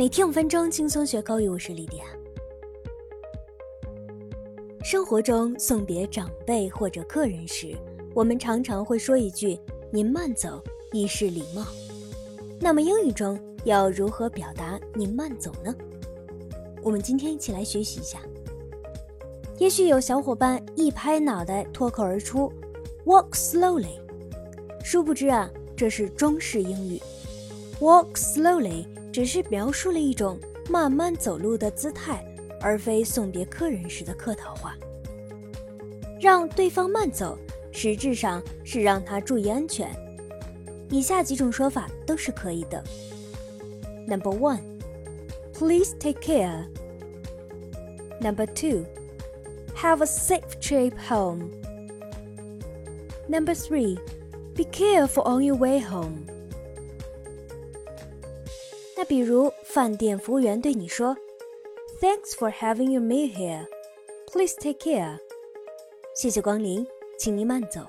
每天五分钟，轻松学口语。我是莉迪亚。生活中送别长辈或者客人时，我们常常会说一句“您慢走”，以示礼貌。那么英语中要如何表达“您慢走”呢？我们今天一起来学习一下。也许有小伙伴一拍脑袋脱口而出 “walk slowly”，殊不知啊，这是中式英语。walk slowly 只是描述了一种慢慢走路的姿态，而非送别客人时的客套话。让对方慢走，实质上是让他注意安全。以下几种说法都是可以的。Number one, please take care. Number two, have a safe trip home. Number three, be careful on your way home. 比如，饭店服务员对你说：“Thanks for having you meal here. Please take care.” 谢谢光临，请您慢走。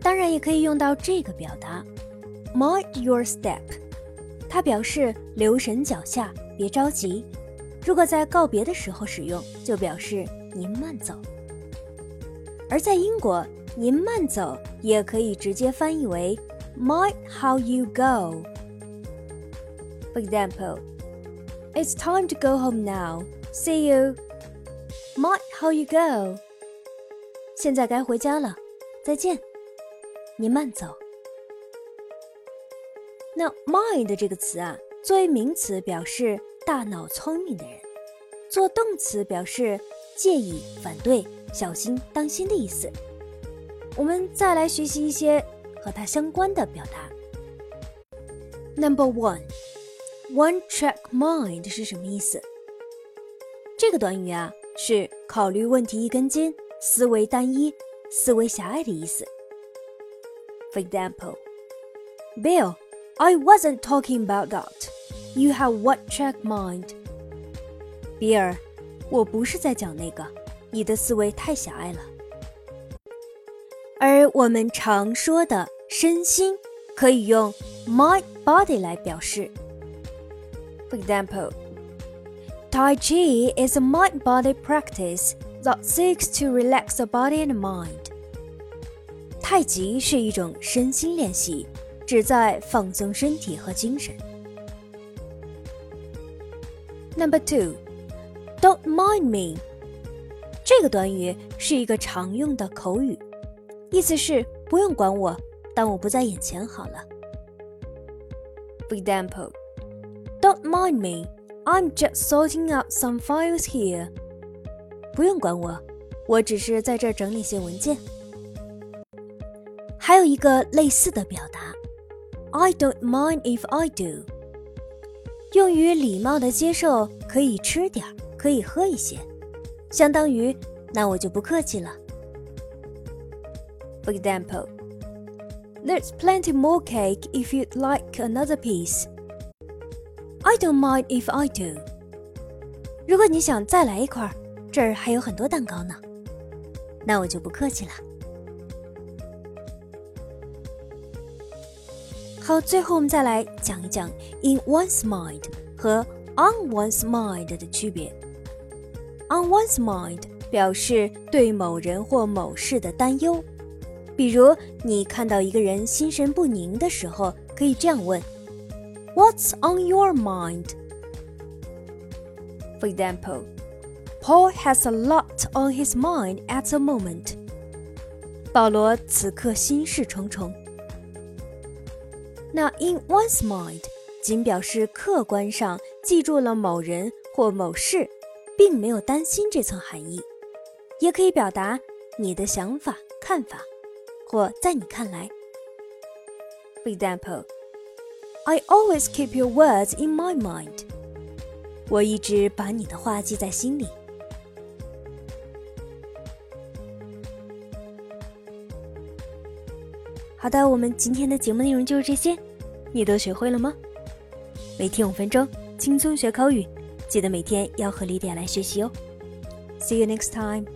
当然，也可以用到这个表达：“Mind your step.” 它表示留神脚下，别着急。如果在告别的时候使用，就表示您慢走。而在英国，您慢走也可以直接翻译为 “Mind how you go.” For example, it's time to go home now. See you. Mind how you go. 现在该回家了，再见。你慢走。那 mind 这个词啊，作为名词表示大脑聪明的人，做动词表示介意、反对、小心、当心的意思。我们再来学习一些和它相关的表达。Number one. One track mind 是什么意思？这个短语啊，是考虑问题一根筋、思维单一、思维狭隘的意思。For example, Bill, I wasn't talking about that. You have one track mind. 比尔，我不是在讲那个，你的思维太狭隘了。而我们常说的身心，可以用 mind body 来表示。For example, Tai Chi is a mind body practice that seeks to relax the body and mind. 太极是一种身心练习，旨在放松身体和精神。Number two, don't mind me。这个短语是一个常用的口语，意思是不用管我，当我不在眼前好了。For example. Don't mind me. I'm just sorting out some files here. 不用管我，我只是在这整理些文件。还有一个类似的表达，I don't mind if I do，用于礼貌的接受可以吃点儿，可以喝一些，相当于那我就不客气了。For example, there's plenty more cake if you'd like another piece. I don't mind if I do。如果你想再来一块儿，这儿还有很多蛋糕呢，那我就不客气了。好，最后我们再来讲一讲 in one's mind 和 on one's mind 的区别。on one's mind 表示对某人或某事的担忧，比如你看到一个人心神不宁的时候，可以这样问。What's on your mind? For example, Paul has a lot on his mind at the moment. 保罗此刻心事重重。那 in one's mind 仅表示客观上记住了某人或某事，并没有担心这层含义，也可以表达你的想法、看法，或在你看来。For example. I always keep your words in my mind. 我一直把你的话记在心里。好的，我们今天的节目内容就是这些，你都学会了吗？每天五分钟，轻松学口语，记得每天要和李点来学习哦。See you next time.